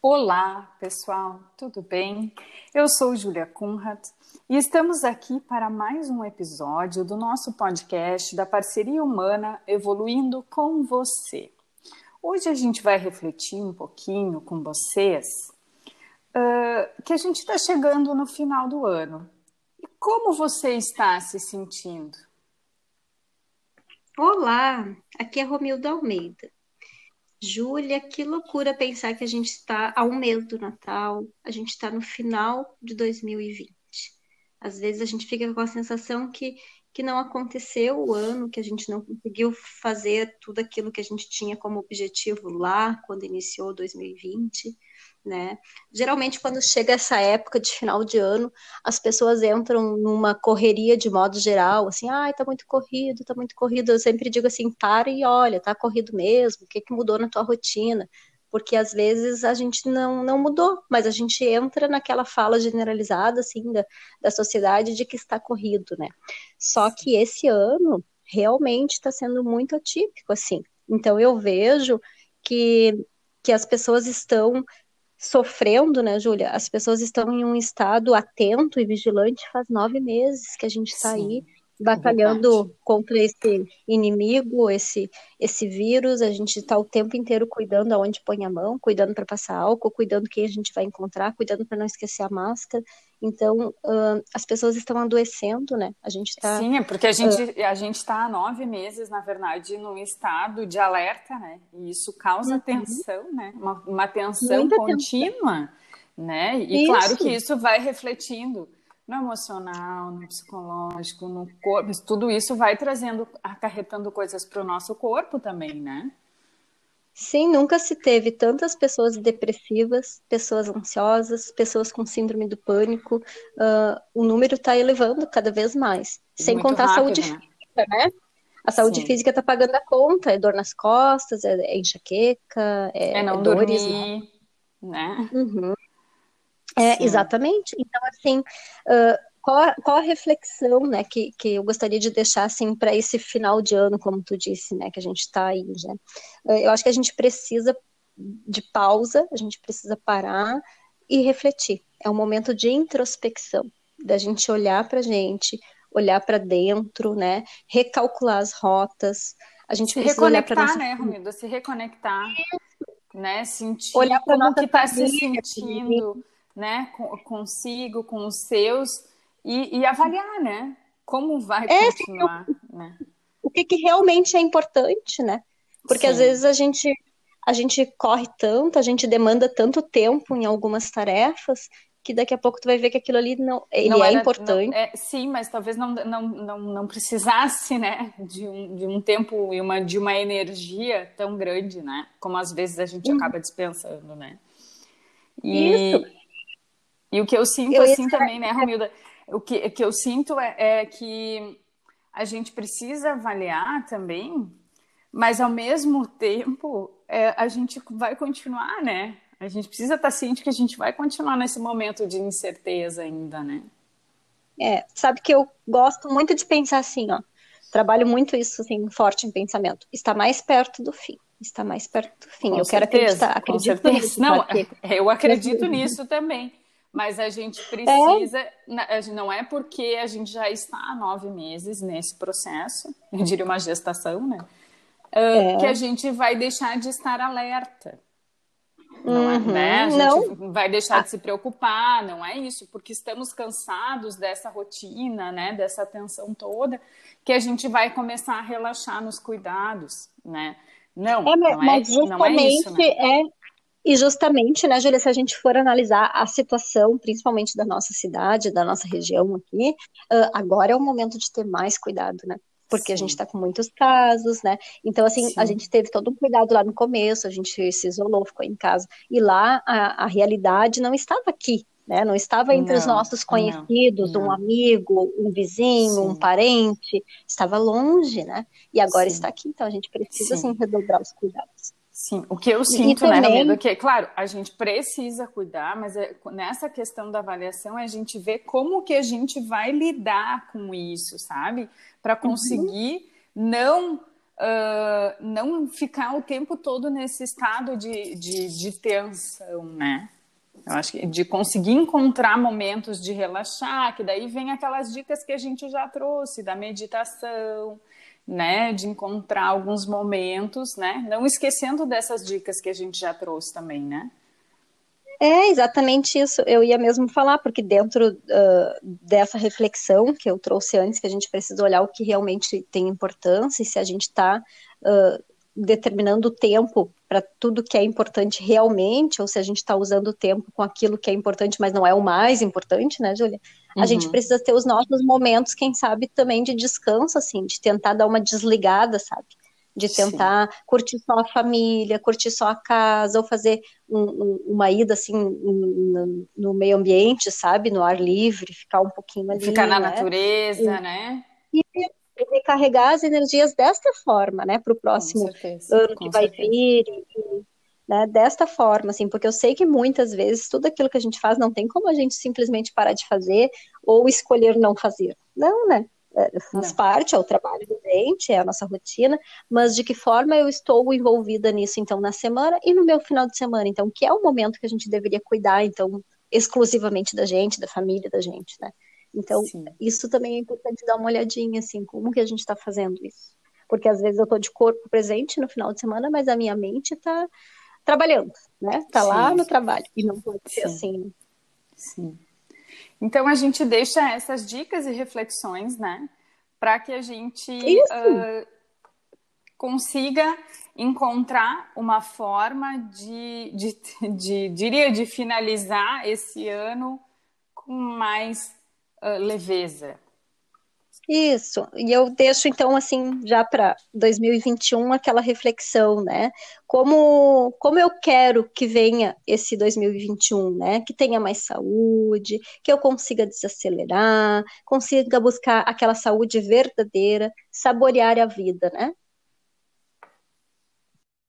Olá, pessoal, tudo bem? Eu sou Julia Kunrat e estamos aqui para mais um episódio do nosso podcast da Parceria Humana Evoluindo com Você. Hoje a gente vai refletir um pouquinho com vocês uh, que a gente está chegando no final do ano. E como você está se sentindo? Olá, aqui é Romilda Almeida. Júlia, que loucura pensar que a gente está a um mês do Natal, a gente está no final de 2020. Às vezes a gente fica com a sensação que, que não aconteceu o ano, que a gente não conseguiu fazer tudo aquilo que a gente tinha como objetivo lá quando iniciou 2020 né? Geralmente, quando chega essa época de final de ano, as pessoas entram numa correria de modo geral, assim, ai, tá muito corrido, tá muito corrido. Eu sempre digo assim, para e olha, tá corrido mesmo, o que, que mudou na tua rotina? Porque às vezes a gente não, não mudou, mas a gente entra naquela fala generalizada, assim, da, da sociedade de que está corrido, né? Só que esse ano realmente está sendo muito atípico, assim. Então eu vejo que, que as pessoas estão sofrendo, né, Júlia? As pessoas estão em um estado atento e vigilante faz nove meses que a gente está aí batalhando contra esse inimigo, esse esse vírus. A gente está o tempo inteiro cuidando aonde põe a mão, cuidando para passar álcool, cuidando quem a gente vai encontrar, cuidando para não esquecer a máscara. Então, uh, as pessoas estão adoecendo, né? A gente está. Sim, é porque a gente uh, a gente está há nove meses, na verdade, num estado de alerta, né? E isso causa uhum. tensão, né? Uma, uma tensão Muita contínua, tensão. né? E isso. claro que isso vai refletindo no emocional, no psicológico, no corpo, tudo isso vai trazendo, acarretando coisas para o nosso corpo também, né? Sim, nunca se teve tantas pessoas depressivas, pessoas ansiosas, pessoas com síndrome do pânico. Uh, o número está elevando cada vez mais. Sem Muito contar rápido, a saúde né? física, né? A saúde Sim. física está pagando a conta. É dor nas costas, é, é enxaqueca, é, é não é dores, dormir, né? né? Uhum. É, exatamente. Então, assim, uh, qual, a, qual a reflexão, né, que, que eu gostaria de deixar, assim, para esse final de ano, como tu disse, né, que a gente está aí, né? Uh, eu acho que a gente precisa de pausa, a gente precisa parar e refletir. É um momento de introspecção, da gente olhar para a gente, olhar para dentro, né, recalcular as rotas. A gente se precisa reconectar, nossa... né, Romilda? Se reconectar, né, sentir olhar como que está se sentindo né, consigo, com os seus, e, e avaliar, né? Como vai é, continuar, sim, né? O que, que realmente é importante, né? Porque sim. às vezes a gente a gente corre tanto, a gente demanda tanto tempo em algumas tarefas que daqui a pouco tu vai ver que aquilo ali não ele não é era, importante. Não, é, sim, mas talvez não, não, não, não precisasse, né, de um, de um tempo e uma de uma energia tão grande, né, como às vezes a gente acaba dispensando, né. E, Isso. E o que eu sinto eu assim também, né, Romilda? O que, que eu sinto é, é que a gente precisa avaliar também, mas ao mesmo tempo é, a gente vai continuar, né? A gente precisa estar ciente que a gente vai continuar nesse momento de incerteza ainda, né? É, sabe que eu gosto muito de pensar assim, ó. Trabalho muito isso, assim, forte em pensamento. Está mais perto do fim. Está mais perto do fim. Com eu certeza, quero acreditar. Acredito nisso. Não, eu acredito nisso também. Mas a gente precisa, é. não é porque a gente já está há nove meses nesse processo, eu diria uma gestação, né? Uh, é. Que a gente vai deixar de estar alerta. Não, é, uhum. né? A gente não. vai deixar de se preocupar, não é isso, porque estamos cansados dessa rotina, né? Dessa atenção toda, que a gente vai começar a relaxar nos cuidados, né? Não, é, não, mas é, não é isso. Né? É e justamente, né, Júlia, se a gente for analisar a situação, principalmente da nossa cidade, da nossa região aqui, uh, agora é o momento de ter mais cuidado, né? Porque Sim. a gente está com muitos casos, né? Então, assim, Sim. a gente teve todo um cuidado lá no começo, a gente se isolou, ficou em casa. E lá a, a realidade não estava aqui, né? Não estava entre não, os nossos conhecidos, não, não. um amigo, um vizinho, Sim. um parente, estava longe, né? E agora Sim. está aqui, então a gente precisa sim, redobrar os cuidados. Sim, o que eu sinto, né, também... né, que, claro, a gente precisa cuidar, mas é, nessa questão da avaliação é a gente ver como que a gente vai lidar com isso, sabe? Para uhum. conseguir uhum. não uh, não ficar o tempo todo nesse estado de, de, de tensão, né? Eu acho que de conseguir encontrar momentos de relaxar, que daí vem aquelas dicas que a gente já trouxe da meditação, né, de encontrar alguns momentos, né, não esquecendo dessas dicas que a gente já trouxe também, né? É exatamente isso. Eu ia mesmo falar, porque dentro uh, dessa reflexão que eu trouxe antes, que a gente precisa olhar o que realmente tem importância e se a gente está uh, determinando o tempo para tudo que é importante realmente, ou se a gente está usando o tempo com aquilo que é importante, mas não é o mais importante, né, Júlia? A uhum. gente precisa ter os nossos momentos, quem sabe, também de descanso, assim, de tentar dar uma desligada, sabe? de tentar Sim. curtir só a família, curtir só a casa, ou fazer um, um, uma ida assim no, no, meio ambiente, sabe, no ar livre, ficar um pouquinho ali. Ficar na né? natureza, e, né? E, recarregar as energias desta forma, né, para o próximo ano que vai vir. E, né, desta forma, assim, porque eu sei que muitas vezes tudo aquilo que a gente faz não tem como a gente simplesmente parar de fazer ou escolher não fazer. Não, né? É, faz Não. parte, é o trabalho do gente, é a nossa rotina, mas de que forma eu estou envolvida nisso, então, na semana e no meu final de semana, então, que é o momento que a gente deveria cuidar, então, exclusivamente da gente, da família da gente, né? Então, Sim. isso também é importante dar uma olhadinha, assim, como que a gente está fazendo isso. Porque às vezes eu estou de corpo presente no final de semana, mas a minha mente está trabalhando, né? Está lá no trabalho. E não pode ser Sim. assim. Né? Sim. Então a gente deixa essas dicas e reflexões, né? Para que a gente uh, consiga encontrar uma forma de, de, de, diria, de finalizar esse ano com mais uh, leveza, isso, e eu deixo então assim já para 2021 aquela reflexão, né? Como como eu quero que venha esse 2021, né? Que tenha mais saúde, que eu consiga desacelerar, consiga buscar aquela saúde verdadeira, saborear a vida, né?